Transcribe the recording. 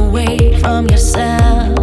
away from yourself.